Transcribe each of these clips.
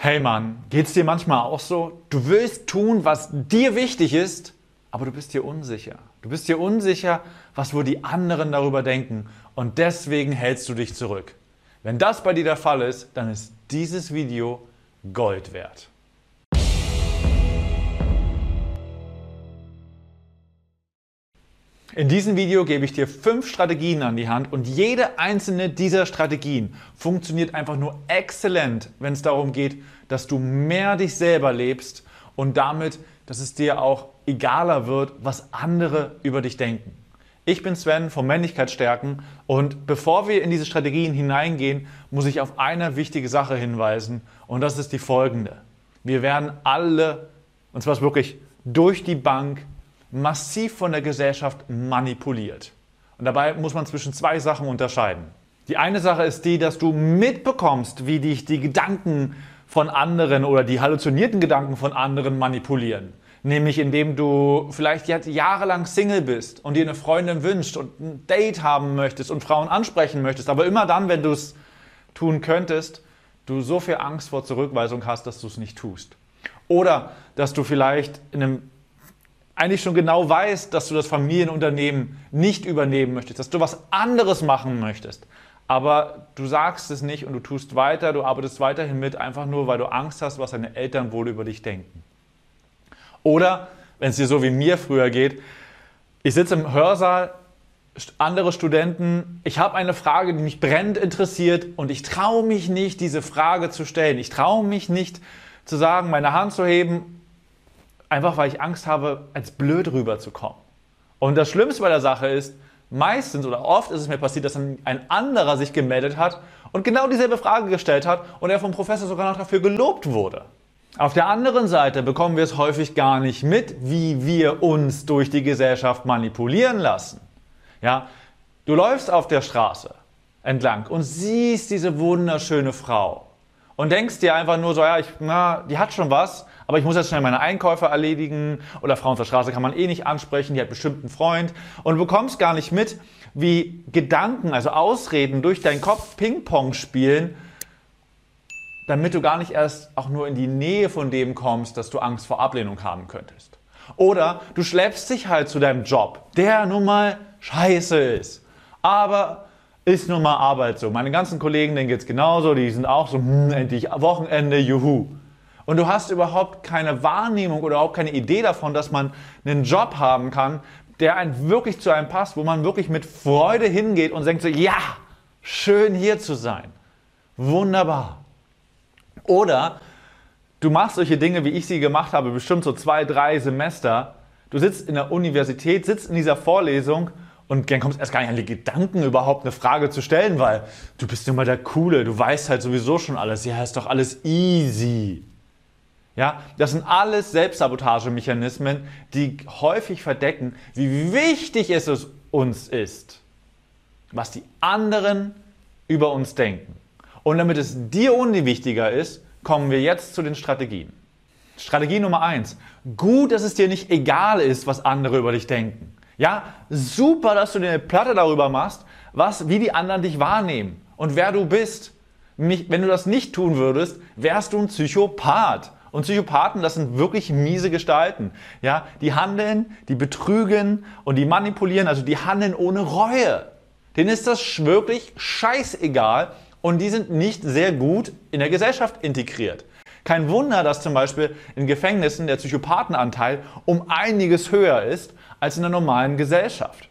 Hey Mann, geht's dir manchmal auch so? Du willst tun, was dir wichtig ist, aber du bist dir unsicher. Du bist dir unsicher, was wohl die anderen darüber denken und deswegen hältst du dich zurück. Wenn das bei dir der Fall ist, dann ist dieses Video Gold wert. In diesem Video gebe ich dir fünf Strategien an die Hand und jede einzelne dieser Strategien funktioniert einfach nur exzellent, wenn es darum geht, dass du mehr dich selber lebst und damit, dass es dir auch egaler wird, was andere über dich denken. Ich bin Sven vom Männlichkeitsstärken und bevor wir in diese Strategien hineingehen, muss ich auf eine wichtige Sache hinweisen und das ist die folgende. Wir werden alle, und zwar wirklich durch die Bank, massiv von der Gesellschaft manipuliert. Und dabei muss man zwischen zwei Sachen unterscheiden. Die eine Sache ist die, dass du mitbekommst, wie dich die Gedanken von anderen oder die halluzinierten Gedanken von anderen manipulieren. Nämlich indem du vielleicht jahrelang Single bist und dir eine Freundin wünscht und ein Date haben möchtest und Frauen ansprechen möchtest, aber immer dann, wenn du es tun könntest, du so viel Angst vor Zurückweisung hast, dass du es nicht tust. Oder dass du vielleicht in einem eigentlich schon genau weißt, dass du das Familienunternehmen nicht übernehmen möchtest, dass du was anderes machen möchtest. Aber du sagst es nicht und du tust weiter, du arbeitest weiterhin mit, einfach nur, weil du Angst hast, was deine Eltern wohl über dich denken. Oder, wenn es dir so wie mir früher geht, ich sitze im Hörsaal, andere Studenten, ich habe eine Frage, die mich brennend interessiert und ich traue mich nicht, diese Frage zu stellen. Ich traue mich nicht zu sagen, meine Hand zu heben Einfach weil ich Angst habe, als blöd rüberzukommen. Und das Schlimmste bei der Sache ist, meistens oder oft ist es mir passiert, dass ein anderer sich gemeldet hat und genau dieselbe Frage gestellt hat und er vom Professor sogar noch dafür gelobt wurde. Auf der anderen Seite bekommen wir es häufig gar nicht mit, wie wir uns durch die Gesellschaft manipulieren lassen. Ja, du läufst auf der Straße entlang und siehst diese wunderschöne Frau und denkst dir einfach nur so, ja, ich, na, die hat schon was, aber ich muss jetzt schnell meine Einkäufe erledigen oder Frau auf der Straße kann man eh nicht ansprechen, die hat bestimmt einen Freund und du bekommst gar nicht mit, wie Gedanken, also Ausreden durch deinen Kopf Ping-Pong spielen, damit du gar nicht erst auch nur in die Nähe von dem kommst, dass du Angst vor Ablehnung haben könntest. Oder du schleppst dich halt zu deinem Job, der nun mal scheiße ist. Aber ist nun mal Arbeit so. Meine ganzen Kollegen, denen geht es genauso, die sind auch so, hm, endlich Wochenende, juhu. Und du hast überhaupt keine Wahrnehmung oder überhaupt keine Idee davon, dass man einen Job haben kann, der einem wirklich zu einem passt, wo man wirklich mit Freude hingeht und denkt so, ja, schön hier zu sein. Wunderbar. Oder du machst solche Dinge, wie ich sie gemacht habe, bestimmt so zwei, drei Semester. Du sitzt in der Universität, sitzt in dieser Vorlesung und dann kommst erst gar nicht an die Gedanken, überhaupt eine Frage zu stellen, weil du bist immer der Coole, du weißt halt sowieso schon alles. Ja, ist doch alles easy. Ja, das sind alles Selbstsabotagemechanismen, die häufig verdecken, wie wichtig es uns ist, was die anderen über uns denken. Und damit es dir unwichtiger ist, kommen wir jetzt zu den Strategien. Strategie Nummer eins: Gut, dass es dir nicht egal ist, was andere über dich denken. Ja, super, dass du dir eine Platte darüber machst, was, wie die anderen dich wahrnehmen und wer du bist. Wenn du das nicht tun würdest, wärst du ein Psychopath. Und Psychopathen, das sind wirklich miese Gestalten. Ja, die handeln, die betrügen und die manipulieren, also die handeln ohne Reue. Denen ist das wirklich scheißegal und die sind nicht sehr gut in der Gesellschaft integriert. Kein Wunder, dass zum Beispiel in Gefängnissen der Psychopathenanteil um einiges höher ist als in der normalen Gesellschaft.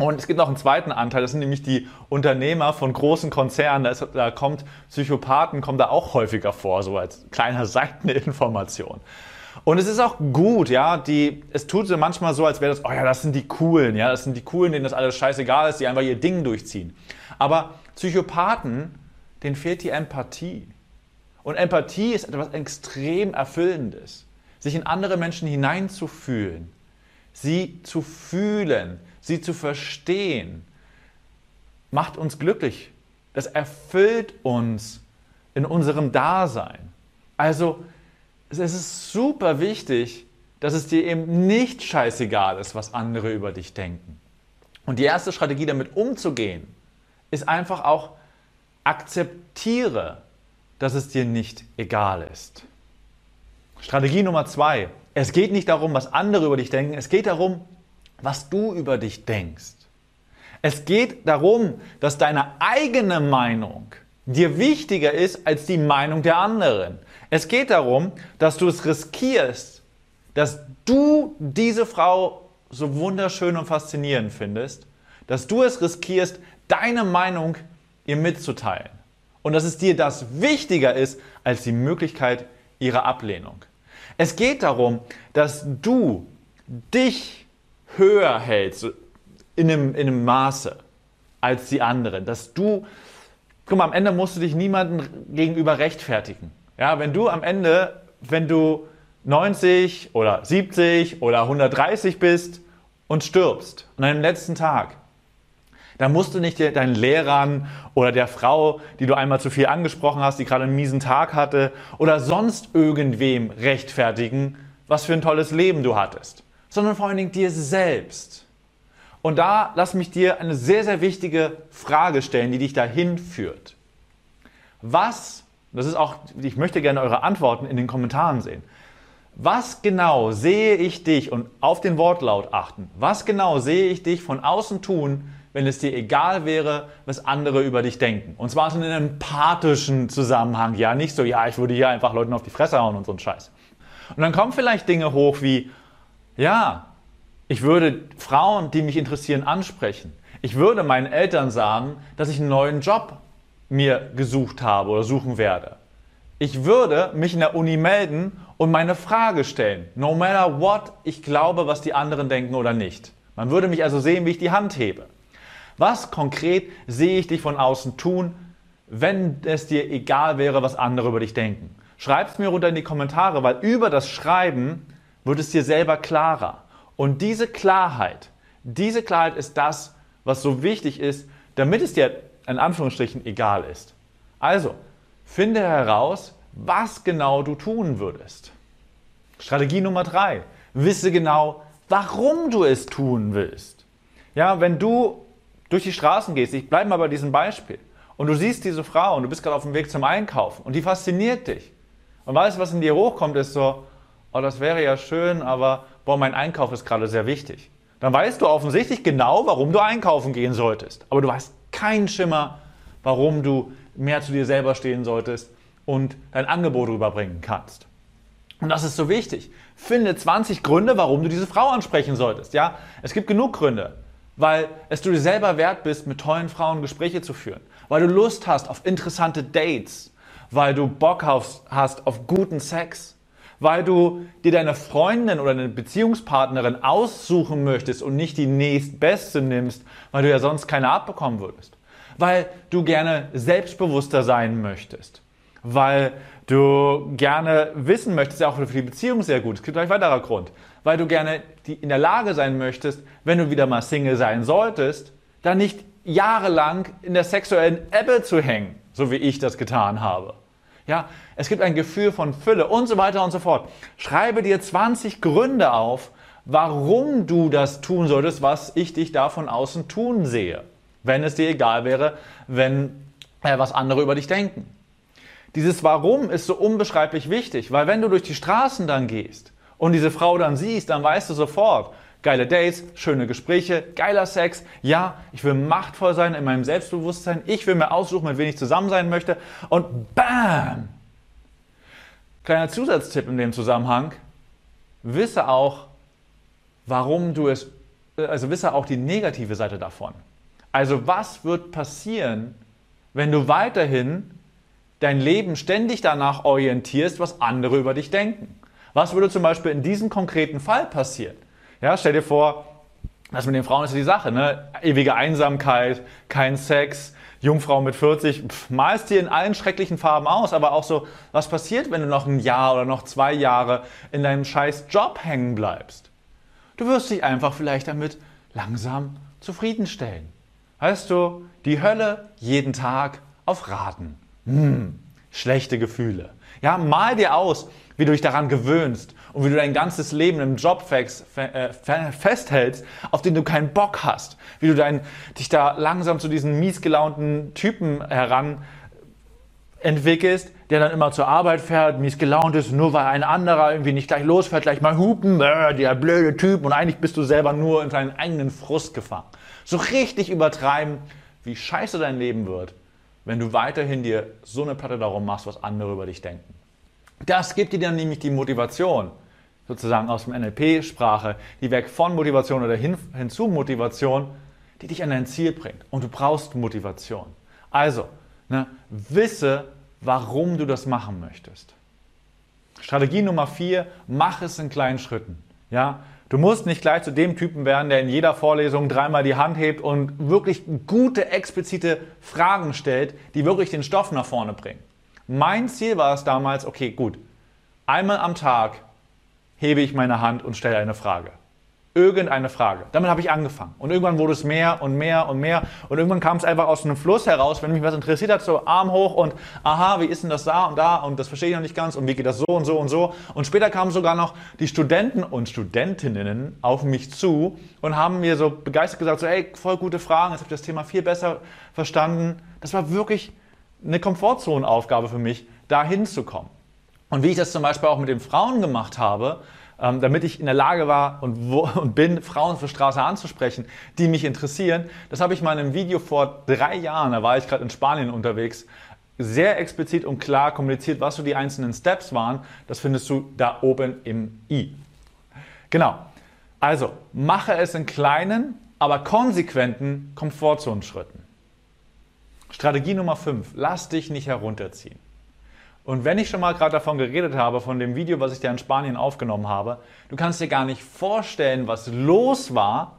Und es gibt noch einen zweiten Anteil, das sind nämlich die Unternehmer von großen Konzernen. Da, ist, da kommt Psychopathen kommen da auch häufiger vor, so als kleiner Seiteninformation. Und es ist auch gut, ja, die, es tut manchmal so, als wäre das, oh ja, das sind die Coolen, ja, das sind die Coolen, denen das alles scheißegal ist, die einfach ihr Ding durchziehen. Aber Psychopathen, denen fehlt die Empathie. Und Empathie ist etwas extrem Erfüllendes. Sich in andere Menschen hineinzufühlen, sie zu fühlen, sie zu verstehen, macht uns glücklich. Das erfüllt uns in unserem Dasein. Also es ist super wichtig, dass es dir eben nicht scheißegal ist, was andere über dich denken. Und die erste Strategie, damit umzugehen, ist einfach auch akzeptiere, dass es dir nicht egal ist. Strategie Nummer zwei. Es geht nicht darum, was andere über dich denken. Es geht darum, was du über dich denkst. Es geht darum, dass deine eigene Meinung dir wichtiger ist als die Meinung der anderen. Es geht darum, dass du es riskierst, dass du diese Frau so wunderschön und faszinierend findest, dass du es riskierst, deine Meinung ihr mitzuteilen. Und dass es dir das wichtiger ist als die Möglichkeit ihrer Ablehnung. Es geht darum, dass du dich höher hältst, in einem, in einem Maße als die anderen. Dass du, guck mal, am Ende musst du dich niemandem gegenüber rechtfertigen. Ja, wenn du am Ende, wenn du 90 oder 70 oder 130 bist und stirbst an deinem letzten Tag, dann musst du nicht deinen Lehrern oder der Frau, die du einmal zu viel angesprochen hast, die gerade einen miesen Tag hatte, oder sonst irgendwem rechtfertigen, was für ein tolles Leben du hattest, sondern vor allen Dingen dir selbst. Und da lass mich dir eine sehr, sehr wichtige Frage stellen, die dich dahin führt. Was, das ist auch, ich möchte gerne eure Antworten in den Kommentaren sehen. Was genau sehe ich dich und auf den Wortlaut achten? Was genau sehe ich dich von außen tun, wenn es dir egal wäre, was andere über dich denken? Und zwar in einem empathischen Zusammenhang, ja, nicht so, ja, ich würde hier einfach Leuten auf die Fresse hauen und so ein Scheiß. Und dann kommen vielleicht Dinge hoch wie, ja, ich würde Frauen, die mich interessieren, ansprechen. Ich würde meinen Eltern sagen, dass ich einen neuen Job mir gesucht habe oder suchen werde. Ich würde mich in der Uni melden und meine Frage stellen. No matter what, ich glaube, was die anderen denken oder nicht. Man würde mich also sehen, wie ich die Hand hebe. Was konkret sehe ich dich von außen tun, wenn es dir egal wäre, was andere über dich denken? Schreib es mir runter in die Kommentare, weil über das Schreiben wird es dir selber klarer. Und diese Klarheit, diese Klarheit ist das, was so wichtig ist, damit es dir in Anführungsstrichen egal ist. Also, finde heraus, was genau du tun würdest. Strategie Nummer drei. Wisse genau, warum du es tun willst. Ja, wenn du durch die Straßen gehst, ich bleibe mal bei diesem Beispiel, und du siehst diese Frau und du bist gerade auf dem Weg zum Einkaufen und die fasziniert dich. Und weißt du, was in dir hochkommt, ist so, oh, das wäre ja schön, aber boah, mein Einkauf ist gerade sehr wichtig. Dann weißt du offensichtlich genau, warum du einkaufen gehen solltest. Aber du hast keinen Schimmer, warum du mehr zu dir selber stehen solltest und dein Angebot rüberbringen kannst. Und das ist so wichtig. Finde 20 Gründe, warum du diese Frau ansprechen solltest. Ja, es gibt genug Gründe, weil es du dir selber wert bist, mit tollen Frauen Gespräche zu führen, weil du Lust hast auf interessante Dates, weil du Bock hast auf guten Sex, weil du dir deine Freundin oder eine Beziehungspartnerin aussuchen möchtest und nicht die nächstbeste nimmst, weil du ja sonst keine abbekommen würdest. Weil du gerne selbstbewusster sein möchtest. Weil du gerne wissen möchtest, ja auch für die Beziehung sehr gut. Es gibt gleich weiterer Grund. Weil du gerne in der Lage sein möchtest, wenn du wieder mal Single sein solltest, dann nicht jahrelang in der sexuellen Ebbe zu hängen, so wie ich das getan habe. Ja, es gibt ein Gefühl von Fülle und so weiter und so fort. Schreibe dir 20 Gründe auf, warum du das tun solltest, was ich dich da von außen tun sehe. Wenn es dir egal wäre, wenn äh, was andere über dich denken. Dieses Warum ist so unbeschreiblich wichtig, weil wenn du durch die Straßen dann gehst und diese Frau dann siehst, dann weißt du sofort, geile Dates, schöne Gespräche, geiler Sex. Ja, ich will machtvoll sein in meinem Selbstbewusstsein. Ich will mir aussuchen, mit wem ich zusammen sein möchte. Und bam! Kleiner Zusatztipp in dem Zusammenhang. Wisse auch, warum du es, also wisse auch die negative Seite davon. Also was wird passieren, wenn du weiterhin dein Leben ständig danach orientierst, was andere über dich denken? Was würde zum Beispiel in diesem konkreten Fall passieren? Ja, stell dir vor, das mit den Frauen ist ja die Sache, ne? Ewige Einsamkeit, kein Sex, Jungfrau mit 40, pff, malst dir in allen schrecklichen Farben aus, aber auch so, was passiert, wenn du noch ein Jahr oder noch zwei Jahre in deinem scheiß Job hängen bleibst? Du wirst dich einfach vielleicht damit langsam zufriedenstellen. Weißt du, die Hölle jeden Tag auf Raten. Hm, schlechte Gefühle. Ja, mal dir aus, wie du dich daran gewöhnst und wie du dein ganzes Leben im Job äh, festhältst, auf den du keinen Bock hast, wie du dein, dich da langsam zu diesen mies gelaunten Typen heran entwickelst, der dann immer zur Arbeit fährt, mies gelaunt ist, nur weil ein anderer irgendwie nicht gleich losfährt, gleich mal hupen, äh, der blöde Typ und eigentlich bist du selber nur in deinen eigenen Frust gefangen. So richtig übertreiben, wie scheiße dein Leben wird, wenn du weiterhin dir so eine Platte darum machst, was andere über dich denken. Das gibt dir dann nämlich die Motivation, sozusagen aus dem NLP-Sprache, die weg von Motivation oder hin, hin zu Motivation, die dich an dein Ziel bringt. Und du brauchst Motivation. Also, ne, wisse, warum du das machen möchtest. Strategie Nummer vier, mach es in kleinen Schritten. Ja, du musst nicht gleich zu dem Typen werden, der in jeder Vorlesung dreimal die Hand hebt und wirklich gute, explizite Fragen stellt, die wirklich den Stoff nach vorne bringen. Mein Ziel war es damals, okay, gut, einmal am Tag hebe ich meine Hand und stelle eine Frage irgendeine Frage. Damit habe ich angefangen. Und irgendwann wurde es mehr und mehr und mehr. Und irgendwann kam es einfach aus einem Fluss heraus, wenn mich was interessiert hat, so Arm hoch und aha, wie ist denn das da und da und das verstehe ich noch nicht ganz und wie geht das so und so und so. Und später kamen sogar noch die Studenten und Studentinnen auf mich zu und haben mir so begeistert gesagt, so ey, voll gute Fragen, jetzt habe ich das Thema viel besser verstanden. Das war wirklich eine Komfortzonenaufgabe für mich, da hinzukommen. Und wie ich das zum Beispiel auch mit den Frauen gemacht habe, ähm, damit ich in der Lage war und, wo, und bin, Frauen der Straße anzusprechen, die mich interessieren. Das habe ich mal in einem Video vor drei Jahren, da war ich gerade in Spanien unterwegs, sehr explizit und klar kommuniziert, was so die einzelnen Steps waren. Das findest du da oben im i. Genau. Also, mache es in kleinen, aber konsequenten Komfortzonenschritten. Strategie Nummer 5. Lass dich nicht herunterziehen. Und wenn ich schon mal gerade davon geredet habe, von dem Video, was ich dir in Spanien aufgenommen habe, du kannst dir gar nicht vorstellen, was los war,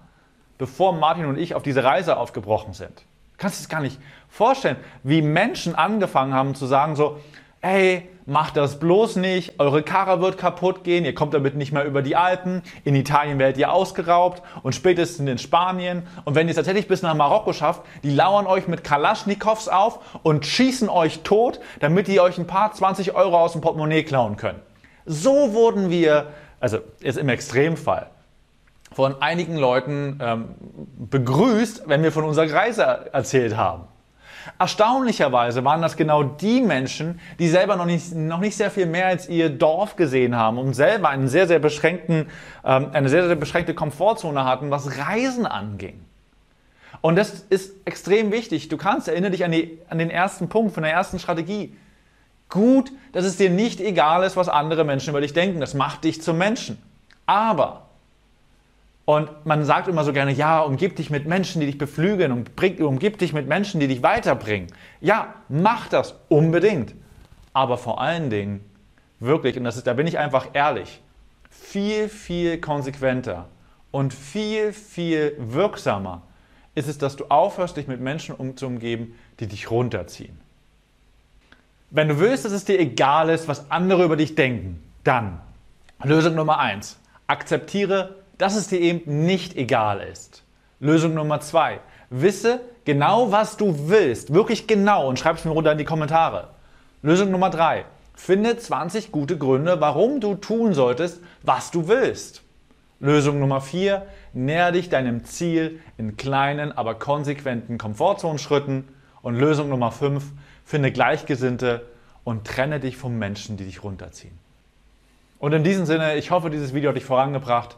bevor Martin und ich auf diese Reise aufgebrochen sind. Du kannst es gar nicht vorstellen, wie Menschen angefangen haben zu sagen so, ey, macht das bloß nicht, eure Karre wird kaputt gehen, ihr kommt damit nicht mehr über die Alpen, in Italien werdet ihr ausgeraubt und spätestens in Spanien. Und wenn ihr es tatsächlich bis nach Marokko schafft, die lauern euch mit Kalaschnikows auf und schießen euch tot, damit die euch ein paar 20 Euro aus dem Portemonnaie klauen können. So wurden wir, also jetzt im Extremfall, von einigen Leuten ähm, begrüßt, wenn wir von unserer Reise erzählt haben. Erstaunlicherweise waren das genau die Menschen, die selber noch nicht, noch nicht sehr viel mehr als ihr Dorf gesehen haben und selber einen sehr, sehr beschränkten, ähm, eine sehr, sehr beschränkte Komfortzone hatten, was Reisen anging. Und das ist extrem wichtig. Du kannst, erinnere dich an, die, an den ersten Punkt von der ersten Strategie. Gut, dass es dir nicht egal ist, was andere Menschen über dich denken. Das macht dich zum Menschen. Aber und man sagt immer so gerne, ja, umgib dich mit Menschen, die dich beflügeln bring, umgib dich mit Menschen, die dich weiterbringen. Ja, mach das unbedingt. Aber vor allen Dingen, wirklich, und das ist, da bin ich einfach ehrlich, viel, viel konsequenter und viel, viel wirksamer ist es, dass du aufhörst, dich mit Menschen umzugeben, die dich runterziehen. Wenn du willst, dass es dir egal ist, was andere über dich denken, dann Lösung Nummer eins: Akzeptiere dass es dir eben nicht egal ist. Lösung Nummer zwei. Wisse genau, was du willst. Wirklich genau und schreib es mir runter in die Kommentare. Lösung Nummer drei. Finde 20 gute Gründe, warum du tun solltest, was du willst. Lösung Nummer vier. Näher dich deinem Ziel in kleinen, aber konsequenten Komfortzonenschritten. Und Lösung Nummer fünf. Finde Gleichgesinnte und trenne dich von Menschen, die dich runterziehen. Und in diesem Sinne, ich hoffe, dieses Video hat dich vorangebracht.